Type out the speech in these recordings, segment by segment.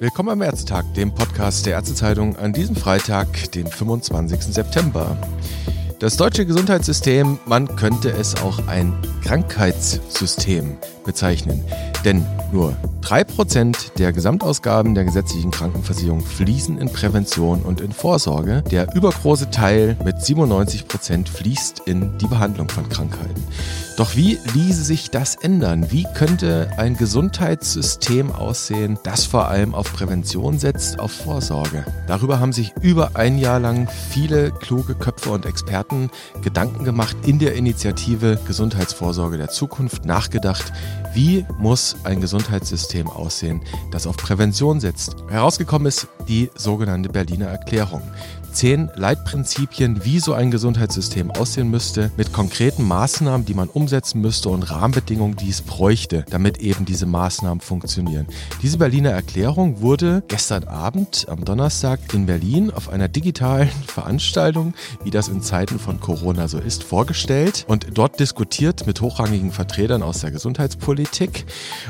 Willkommen am Ärztetag, dem Podcast der Ärztezeitung an diesem Freitag, den 25. September. Das deutsche Gesundheitssystem, man könnte es auch ein Krankheitssystem bezeichnen. Denn nur 3% der Gesamtausgaben der gesetzlichen Krankenversicherung fließen in Prävention und in Vorsorge. Der übergroße Teil mit 97% fließt in die Behandlung von Krankheiten. Doch wie ließe sich das ändern? Wie könnte ein Gesundheitssystem aussehen, das vor allem auf Prävention setzt, auf Vorsorge? Darüber haben sich über ein Jahr lang viele kluge Köpfe und Experten Gedanken gemacht in der Initiative Gesundheitsvorsorge der Zukunft nachgedacht, wie muss ein Gesundheitssystem aussehen, das auf Prävention setzt? Herausgekommen ist die sogenannte Berliner Erklärung zehn Leitprinzipien, wie so ein Gesundheitssystem aussehen müsste, mit konkreten Maßnahmen, die man umsetzen müsste und Rahmenbedingungen, die es bräuchte, damit eben diese Maßnahmen funktionieren. Diese Berliner Erklärung wurde gestern Abend am Donnerstag in Berlin auf einer digitalen Veranstaltung, wie das in Zeiten von Corona so ist, vorgestellt und dort diskutiert mit hochrangigen Vertretern aus der Gesundheitspolitik.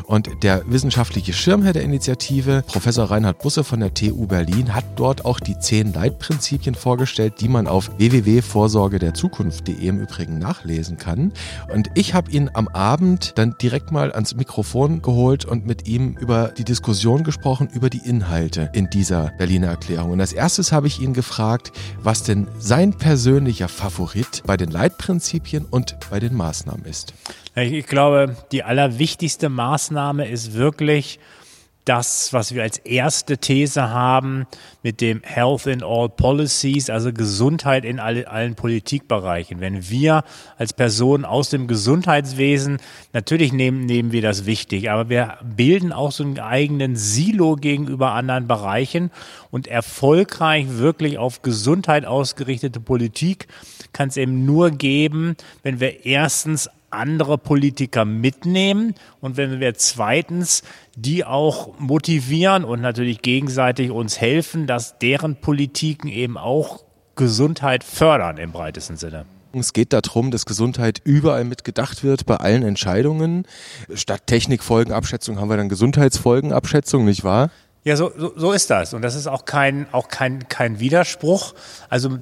Und der wissenschaftliche Schirmherr der Initiative, Professor Reinhard Busse von der TU Berlin, hat dort auch die zehn Leitprinzipien Prinzipien vorgestellt, die man auf www.vorsorgederzukunft.de im Übrigen nachlesen kann. Und ich habe ihn am Abend dann direkt mal ans Mikrofon geholt und mit ihm über die Diskussion gesprochen, über die Inhalte in dieser Berliner Erklärung. Und als erstes habe ich ihn gefragt, was denn sein persönlicher Favorit bei den Leitprinzipien und bei den Maßnahmen ist. Ich glaube, die allerwichtigste Maßnahme ist wirklich, das, was wir als erste These haben mit dem Health in All Policies, also Gesundheit in alle, allen Politikbereichen. Wenn wir als Personen aus dem Gesundheitswesen, natürlich nehmen, nehmen wir das wichtig, aber wir bilden auch so einen eigenen Silo gegenüber anderen Bereichen und erfolgreich wirklich auf Gesundheit ausgerichtete Politik kann es eben nur geben, wenn wir erstens andere Politiker mitnehmen und wenn wir zweitens die auch motivieren und natürlich gegenseitig uns helfen, dass deren Politiken eben auch Gesundheit fördern im breitesten Sinne. Es geht darum, dass Gesundheit überall mitgedacht wird, bei allen Entscheidungen. Statt Technikfolgenabschätzung haben wir dann Gesundheitsfolgenabschätzung, nicht wahr? Ja, so, so, so ist das. Und das ist auch kein, auch kein, kein Widerspruch. Also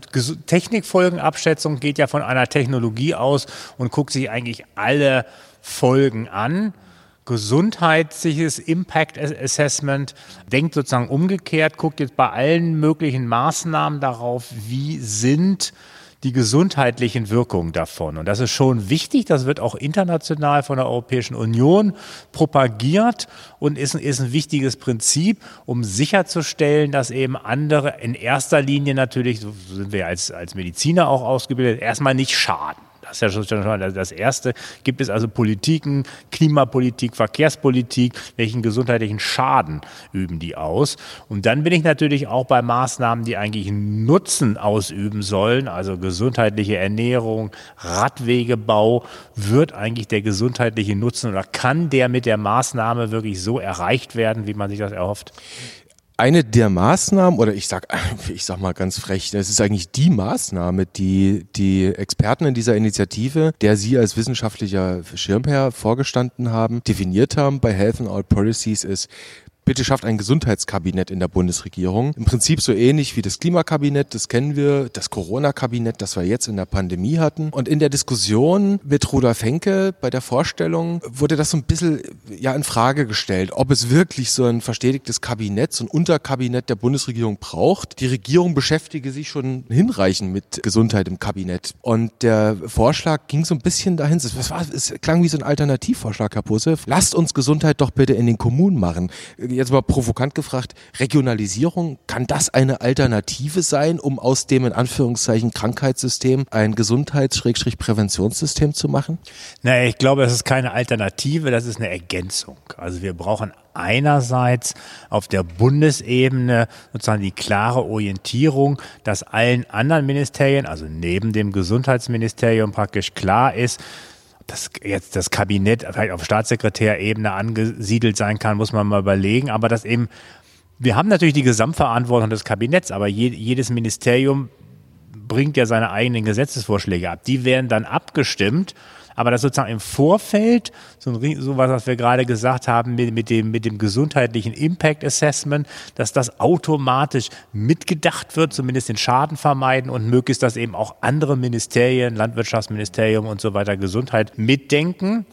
Technikfolgenabschätzung geht ja von einer Technologie aus und guckt sich eigentlich alle Folgen an. Gesundheitliches Impact Assessment denkt sozusagen umgekehrt, guckt jetzt bei allen möglichen Maßnahmen darauf, wie sind die gesundheitlichen Wirkungen davon. Und das ist schon wichtig. Das wird auch international von der Europäischen Union propagiert und ist, ist ein wichtiges Prinzip, um sicherzustellen, dass eben andere in erster Linie natürlich, so sind wir als, als Mediziner auch ausgebildet, erstmal nicht schaden. Das ist ja schon mal das Erste. Gibt es also Politiken, Klimapolitik, Verkehrspolitik, welchen gesundheitlichen Schaden üben die aus? Und dann bin ich natürlich auch bei Maßnahmen, die eigentlich Nutzen ausüben sollen, also gesundheitliche Ernährung, Radwegebau, wird eigentlich der gesundheitliche Nutzen oder kann der mit der Maßnahme wirklich so erreicht werden, wie man sich das erhofft? Eine der Maßnahmen, oder ich sag, ich sag mal ganz frech, das ist eigentlich die Maßnahme, die die Experten in dieser Initiative, der Sie als wissenschaftlicher Schirmherr vorgestanden haben, definiert haben bei Health and All Policies, ist bitte schafft ein Gesundheitskabinett in der Bundesregierung. Im Prinzip so ähnlich wie das Klimakabinett, das kennen wir, das Corona-Kabinett, das wir jetzt in der Pandemie hatten. Und in der Diskussion mit Rudolf Henke bei der Vorstellung wurde das so ein bisschen ja in Frage gestellt, ob es wirklich so ein verstetigtes Kabinett, so ein Unterkabinett der Bundesregierung braucht. Die Regierung beschäftige sich schon hinreichend mit Gesundheit im Kabinett. Und der Vorschlag ging so ein bisschen dahin, es, war, es klang wie so ein Alternativvorschlag, Herr Pusse. Lasst uns Gesundheit doch bitte in den Kommunen machen jetzt mal provokant gefragt, Regionalisierung, kann das eine Alternative sein, um aus dem in Anführungszeichen Krankheitssystem ein Gesundheits-Präventionssystem zu machen? Naja, ich glaube, es ist keine Alternative, das ist eine Ergänzung. Also wir brauchen einerseits auf der Bundesebene sozusagen die klare Orientierung, dass allen anderen Ministerien, also neben dem Gesundheitsministerium praktisch klar ist, das jetzt das Kabinett vielleicht auf Staatssekretärebene angesiedelt sein kann, muss man mal überlegen. Aber das eben, wir haben natürlich die Gesamtverantwortung des Kabinetts, aber je, jedes Ministerium bringt ja seine eigenen Gesetzesvorschläge ab. Die werden dann abgestimmt Aber das sozusagen im Vorfeld, so, ein, so was, was wir gerade gesagt haben, mit, mit, dem, mit dem gesundheitlichen Impact Assessment, dass das automatisch mitgedacht wird, zumindest den Schaden vermeiden und möglichst, dass eben auch andere Ministerien, Landwirtschaftsministerium und so weiter, Gesundheit mitdenken.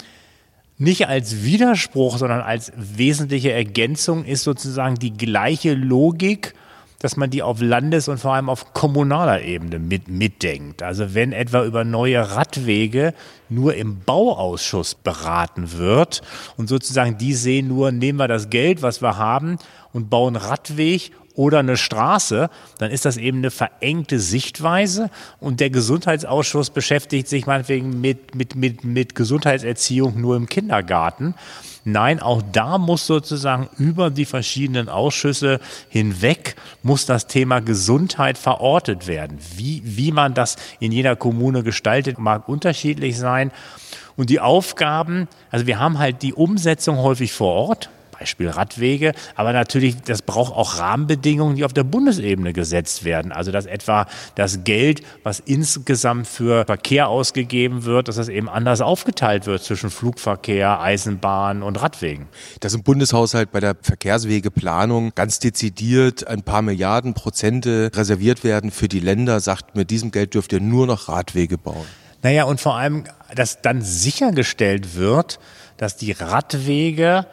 Nicht als Widerspruch, sondern als wesentliche Ergänzung ist sozusagen die gleiche Logik, dass man die auf Landes- und vor allem auf kommunaler Ebene mit, mitdenkt. Also wenn etwa über neue Radwege nur im Bauausschuss beraten wird und sozusagen die sehen nur, nehmen wir das Geld, was wir haben und bauen Radweg oder eine Straße, dann ist das eben eine verengte Sichtweise und der Gesundheitsausschuss beschäftigt sich meinetwegen mit, mit, mit, mit Gesundheitserziehung nur im Kindergarten. Nein, auch da muss sozusagen über die verschiedenen Ausschüsse hinweg muss das Thema Gesundheit verortet werden. Wie, wie man das in jeder Kommune gestaltet, mag unterschiedlich sein. Und die Aufgaben, also wir haben halt die Umsetzung häufig vor Ort. Beispiel Radwege. Aber natürlich, das braucht auch Rahmenbedingungen, die auf der Bundesebene gesetzt werden. Also dass etwa das Geld, was insgesamt für Verkehr ausgegeben wird, dass das eben anders aufgeteilt wird zwischen Flugverkehr, Eisenbahn und Radwegen. Dass im Bundeshaushalt bei der Verkehrswegeplanung ganz dezidiert ein paar Milliarden Prozente reserviert werden für die Länder, sagt, mit diesem Geld dürft ihr nur noch Radwege bauen. Naja, und vor allem, dass dann sichergestellt wird, dass die Radwege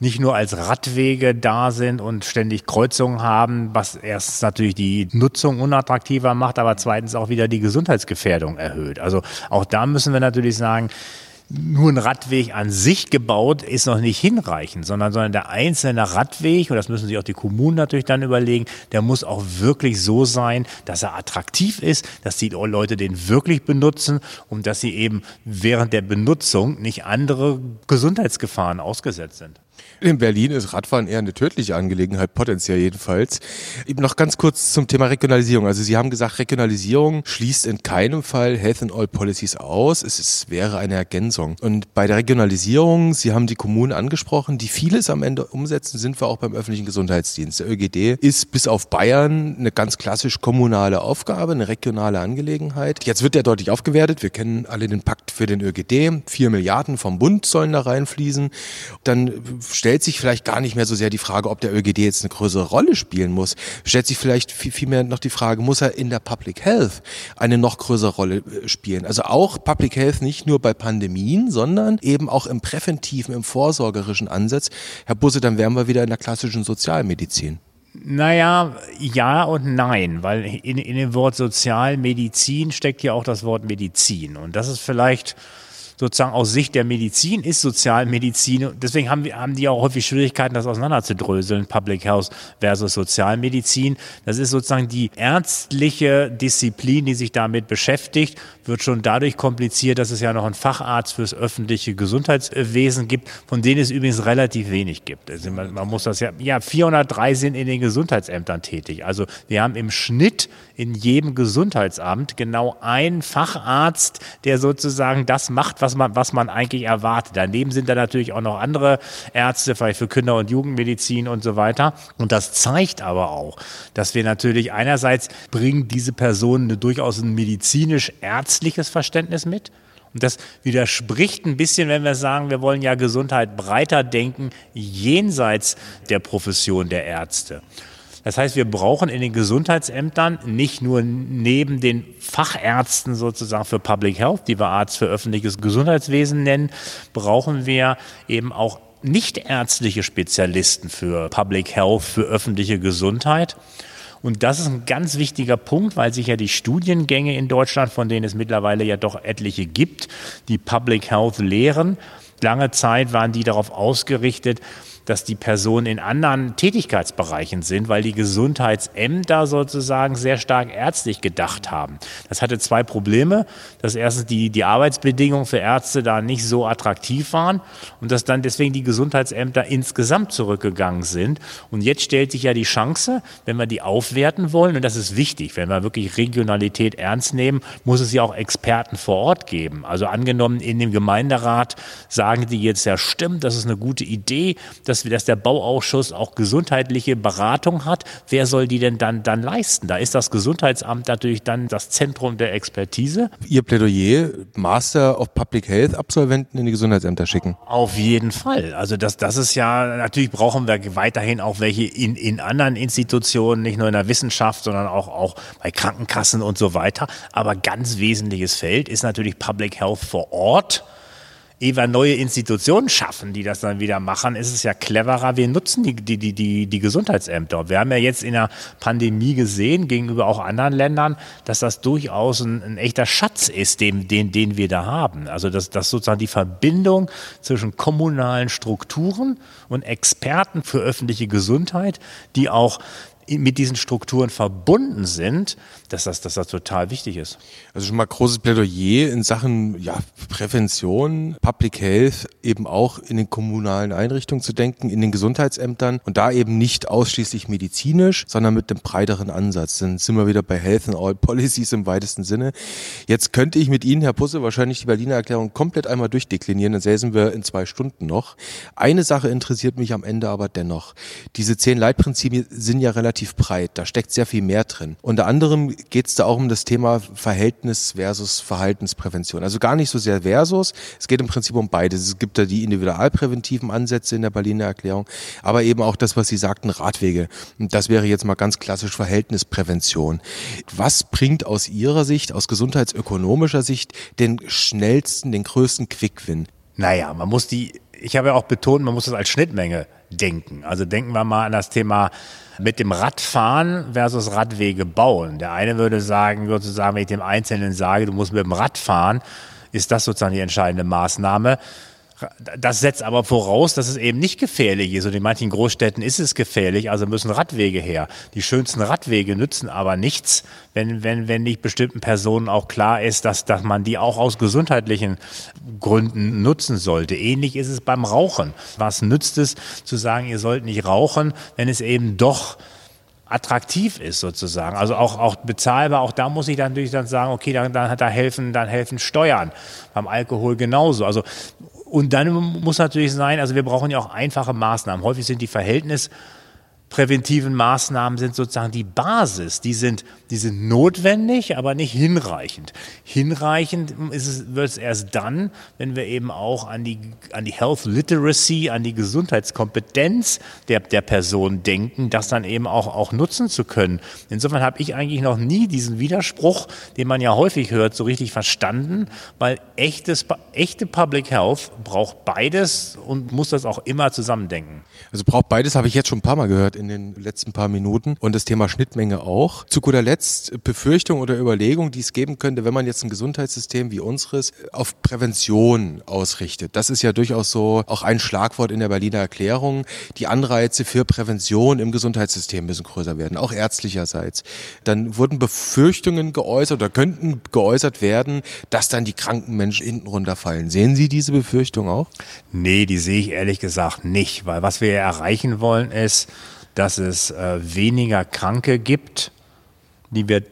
nicht nur als Radwege da sind und ständig Kreuzungen haben, was erstens natürlich die Nutzung unattraktiver macht, aber zweitens auch wieder die Gesundheitsgefährdung erhöht. Also auch da müssen wir natürlich sagen, nur ein Radweg an sich gebaut ist noch nicht hinreichend, sondern, sondern der einzelne Radweg, und das müssen sich auch die Kommunen natürlich dann überlegen, der muss auch wirklich so sein, dass er attraktiv ist, dass die Leute den wirklich benutzen und dass sie eben während der Benutzung nicht andere Gesundheitsgefahren ausgesetzt sind. In Berlin ist Radfahren eher eine tödliche Angelegenheit, potenziell jedenfalls. Eben noch ganz kurz zum Thema Regionalisierung. Also Sie haben gesagt, Regionalisierung schließt in keinem Fall Health and All Policies aus. Es ist, wäre eine Ergänzung. Und bei der Regionalisierung, Sie haben die Kommunen angesprochen, die vieles am Ende umsetzen, sind wir auch beim öffentlichen Gesundheitsdienst. Der ÖGD ist bis auf Bayern eine ganz klassisch kommunale Aufgabe, eine regionale Angelegenheit. Jetzt wird der deutlich aufgewertet. Wir kennen alle den Pakt für den ÖGD. Vier Milliarden vom Bund sollen da reinfließen. Dann stellt sich vielleicht gar nicht mehr so sehr die Frage, ob der ÖGD jetzt eine größere Rolle spielen muss. Stellt sich vielleicht viel, viel noch die Frage, muss er in der Public Health eine noch größere Rolle äh, spielen? Also auch Public Health nicht nur bei Pandemien, sondern eben auch im präventiven, im vorsorgerischen Ansatz. Herr Busse, dann wären wir wieder in der klassischen Sozialmedizin. Naja, ja und nein, weil in, in dem Wort Sozialmedizin steckt ja auch das Wort Medizin. Und das ist vielleicht sozusagen aus Sicht der Medizin ist Sozialmedizin. Deswegen haben, wir, haben die auch häufig Schwierigkeiten, das auseinanderzudröseln, Public Health versus Sozialmedizin. Das ist sozusagen die ärztliche Disziplin, die sich damit beschäftigt, wird schon dadurch kompliziert, dass es ja noch einen Facharzt fürs öffentliche Gesundheitswesen gibt, von denen es übrigens relativ wenig gibt. Also man, man muss das ja, ja, 403 sind in den Gesundheitsämtern tätig. Also wir haben im Schnitt in jedem Gesundheitsamt genau einen Facharzt, der sozusagen das macht, was man, was man eigentlich erwartet. Daneben sind da natürlich auch noch andere Ärzte, vielleicht für Kinder- und Jugendmedizin und so weiter. Und das zeigt aber auch, dass wir natürlich einerseits bringen diese Personen eine durchaus ein medizinisch-ärztliches Verständnis mit. Und das widerspricht ein bisschen, wenn wir sagen, wir wollen ja Gesundheit breiter denken, jenseits der Profession der Ärzte. Das heißt, wir brauchen in den Gesundheitsämtern nicht nur neben den Fachärzten sozusagen für Public Health, die wir Arzt für öffentliches Gesundheitswesen nennen, brauchen wir eben auch nichtärztliche Spezialisten für Public Health, für öffentliche Gesundheit. Und das ist ein ganz wichtiger Punkt, weil sich ja die Studiengänge in Deutschland, von denen es mittlerweile ja doch etliche gibt, die Public Health lehren, lange Zeit waren die darauf ausgerichtet, dass die Personen in anderen Tätigkeitsbereichen sind, weil die Gesundheitsämter sozusagen sehr stark ärztlich gedacht haben. Das hatte zwei Probleme. Dass erstens die, die Arbeitsbedingungen für Ärzte da nicht so attraktiv waren und dass dann deswegen die Gesundheitsämter insgesamt zurückgegangen sind. Und jetzt stellt sich ja die Chance, wenn wir die aufwerten wollen, und das ist wichtig, wenn wir wirklich Regionalität ernst nehmen, muss es ja auch Experten vor Ort geben. Also angenommen, in dem Gemeinderat sagen die jetzt, ja stimmt, das ist eine gute Idee, dass dass, dass der Bauausschuss auch gesundheitliche Beratung hat. Wer soll die denn dann, dann leisten? Da ist das Gesundheitsamt natürlich dann das Zentrum der Expertise. Ihr Plädoyer, Master of Public Health Absolventen in die Gesundheitsämter schicken? Auf jeden Fall. Also das, das ist ja, natürlich brauchen wir weiterhin auch welche in, in anderen Institutionen, nicht nur in der Wissenschaft, sondern auch, auch bei Krankenkassen und so weiter. Aber ganz wesentliches Feld ist natürlich Public Health vor Ort ehe neue Institutionen schaffen, die das dann wieder machen, ist es ja cleverer, wir nutzen die, die, die, die, die Gesundheitsämter. Wir haben ja jetzt in der Pandemie gesehen, gegenüber auch anderen Ländern, dass das durchaus ein, ein echter Schatz ist, den, den, den wir da haben. Also dass, dass sozusagen die Verbindung zwischen kommunalen Strukturen und Experten für öffentliche Gesundheit, die auch mit diesen Strukturen verbunden sind, dass das, dass das total wichtig ist. Also schon mal großes Plädoyer in Sachen ja, Prävention, Public Health eben auch in den kommunalen Einrichtungen zu denken, in den Gesundheitsämtern und da eben nicht ausschließlich medizinisch, sondern mit dem breiteren Ansatz. Dann sind wir wieder bei Health and All Policies im weitesten Sinne. Jetzt könnte ich mit Ihnen, Herr Pusse, wahrscheinlich die Berliner Erklärung komplett einmal durchdeklinieren, dann säßen wir in zwei Stunden noch. Eine Sache interessiert mich am Ende aber dennoch. Diese zehn Leitprinzipien sind ja relativ relativ breit. Da steckt sehr viel mehr drin. Unter anderem geht es da auch um das Thema Verhältnis versus Verhaltensprävention. Also gar nicht so sehr versus. Es geht im Prinzip um beides. Es gibt da die individualpräventiven Ansätze in der Berliner Erklärung, aber eben auch das, was Sie sagten, Radwege. Und das wäre jetzt mal ganz klassisch Verhältnisprävention. Was bringt aus Ihrer Sicht, aus gesundheitsökonomischer Sicht, den schnellsten, den größten Quick-Win? Naja, man muss die, ich habe ja auch betont, man muss das als Schnittmenge denken. Also denken wir mal an das Thema mit dem Radfahren versus Radwege bauen. Der eine würde sagen, sozusagen, wenn ich dem Einzelnen sage, du musst mit dem Rad fahren, ist das sozusagen die entscheidende Maßnahme. Das setzt aber voraus, dass es eben nicht gefährlich ist. Und in manchen Großstädten ist es gefährlich, also müssen Radwege her. Die schönsten Radwege nützen aber nichts, wenn, wenn, wenn nicht bestimmten Personen auch klar ist, dass, dass man die auch aus gesundheitlichen Gründen nutzen sollte. Ähnlich ist es beim Rauchen. Was nützt es zu sagen, ihr sollt nicht rauchen, wenn es eben doch attraktiv ist sozusagen, also auch, auch bezahlbar, auch da muss ich dann natürlich dann sagen, okay, dann, dann, da helfen, dann helfen Steuern, beim Alkohol genauso. Also und dann muss natürlich sein, also wir brauchen ja auch einfache Maßnahmen. Häufig sind die Verhältnis präventiven Maßnahmen sind sozusagen die Basis. Die sind, die sind notwendig, aber nicht hinreichend. Hinreichend ist es, wird es erst dann, wenn wir eben auch an die, an die Health Literacy, an die Gesundheitskompetenz der, der Person denken, das dann eben auch, auch nutzen zu können. Insofern habe ich eigentlich noch nie diesen Widerspruch, den man ja häufig hört, so richtig verstanden, weil echtes, echte Public Health braucht beides und muss das auch immer zusammendenken. Also braucht beides, habe ich jetzt schon ein paar Mal gehört in den letzten paar Minuten. Und das Thema Schnittmenge auch. Zu guter Letzt Befürchtung oder Überlegung, die es geben könnte, wenn man jetzt ein Gesundheitssystem wie unseres auf Prävention ausrichtet. Das ist ja durchaus so auch ein Schlagwort in der Berliner Erklärung. Die Anreize für Prävention im Gesundheitssystem müssen größer werden, auch ärztlicherseits. Dann wurden Befürchtungen geäußert oder könnten geäußert werden, dass dann die kranken Menschen hinten runterfallen. Sehen Sie diese Befürchtung auch? Nee, die sehe ich ehrlich gesagt nicht, weil was wir erreichen wollen ist, dass es äh, weniger Kranke gibt, die wir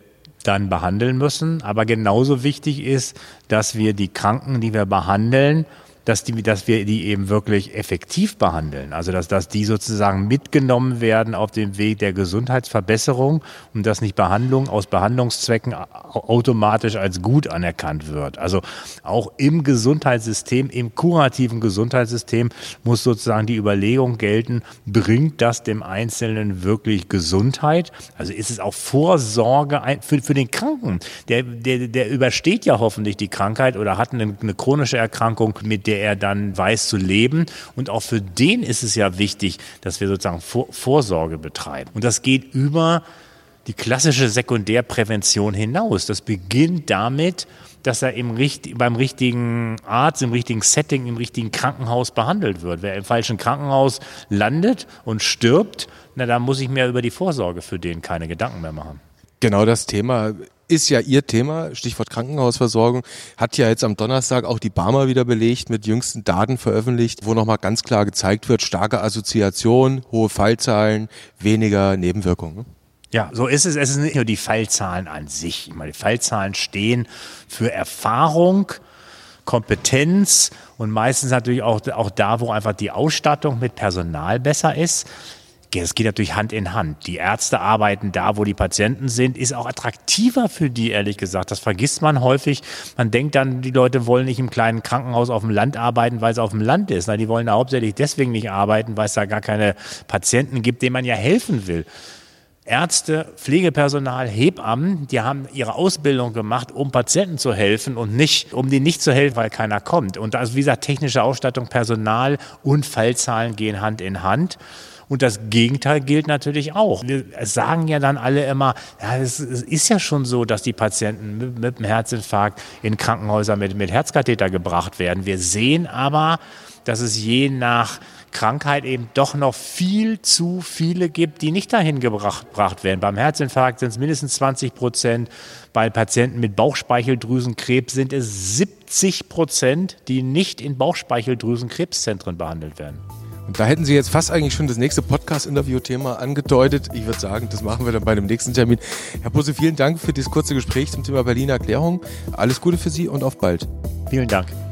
dann behandeln müssen. Aber genauso wichtig ist, dass wir die Kranken, die wir behandeln, dass, die, dass wir die eben wirklich effektiv behandeln. Also dass, dass die sozusagen mitgenommen werden auf dem Weg der Gesundheitsverbesserung und dass nicht Behandlung aus Behandlungszwecken automatisch als gut anerkannt wird. Also auch im Gesundheitssystem, im kurativen Gesundheitssystem muss sozusagen die Überlegung gelten, bringt das dem Einzelnen wirklich Gesundheit? Also ist es auch Vorsorge für, für den Kranken? Der, der, der übersteht ja hoffentlich die Krankheit oder hat eine, eine chronische Erkrankung, mit der der er dann weiß zu leben. Und auch für den ist es ja wichtig, dass wir sozusagen Vor Vorsorge betreiben. Und das geht über die klassische Sekundärprävention hinaus. Das beginnt damit, dass er im beim richtigen Arzt, im richtigen Setting, im richtigen Krankenhaus behandelt wird. Wer im falschen Krankenhaus landet und stirbt, na, da muss ich mir über die Vorsorge für den keine Gedanken mehr machen. Genau das Thema ist ja Ihr Thema, Stichwort Krankenhausversorgung, hat ja jetzt am Donnerstag auch die Barmer wieder belegt, mit jüngsten Daten veröffentlicht, wo nochmal ganz klar gezeigt wird, starke Assoziation, hohe Fallzahlen, weniger Nebenwirkungen. Ja, so ist es. Es sind nicht nur die Fallzahlen an sich. Ich meine, die Fallzahlen stehen für Erfahrung Kompetenz und meistens natürlich auch, auch da, wo einfach die Ausstattung mit Personal besser ist. Es geht natürlich Hand in Hand. Die Ärzte arbeiten da, wo die Patienten sind, ist auch attraktiver für die, ehrlich gesagt. Das vergisst man häufig. Man denkt dann, die Leute wollen nicht im kleinen Krankenhaus auf dem Land arbeiten, weil es auf dem Land ist. die wollen da hauptsächlich deswegen nicht arbeiten, weil es da gar keine Patienten gibt, denen man ja helfen will. Ärzte, Pflegepersonal, Hebammen, die haben ihre Ausbildung gemacht, um Patienten zu helfen und nicht, um denen nicht zu helfen, weil keiner kommt. Und also wie gesagt, technische Ausstattung, Personal und Fallzahlen gehen Hand in Hand. Und das Gegenteil gilt natürlich auch. Wir sagen ja dann alle immer, ja, es, ist ja schon so, dass die Patienten mit, mit einem Herzinfarkt in Krankenhäuser mit, mit Herzkatheter gebracht werden. Wir sehen aber, dass es je nach Krankheit eben doch noch viel zu viele gibt, die nicht dahin gebracht, gebracht werden. Beim Herzinfarkt sind es mindestens 20 Prozent. Bei Patienten mit Bauchspeicheldrüsenkrebs sind es 70 Prozent, die nicht in Bauchspeicheldrüsenkrebszentren behandelt werden. Und da hätten Sie jetzt fast eigentlich schon das nächste Podcast-Interview-Thema angedeutet. Ich würde sagen, das machen wir dann bei dem nächsten Termin. Herr Busse, vielen Dank für dieses kurze Gespräch zum Thema Berliner Erklärung. Alles Gute für Sie und auf bald. Vielen Dank.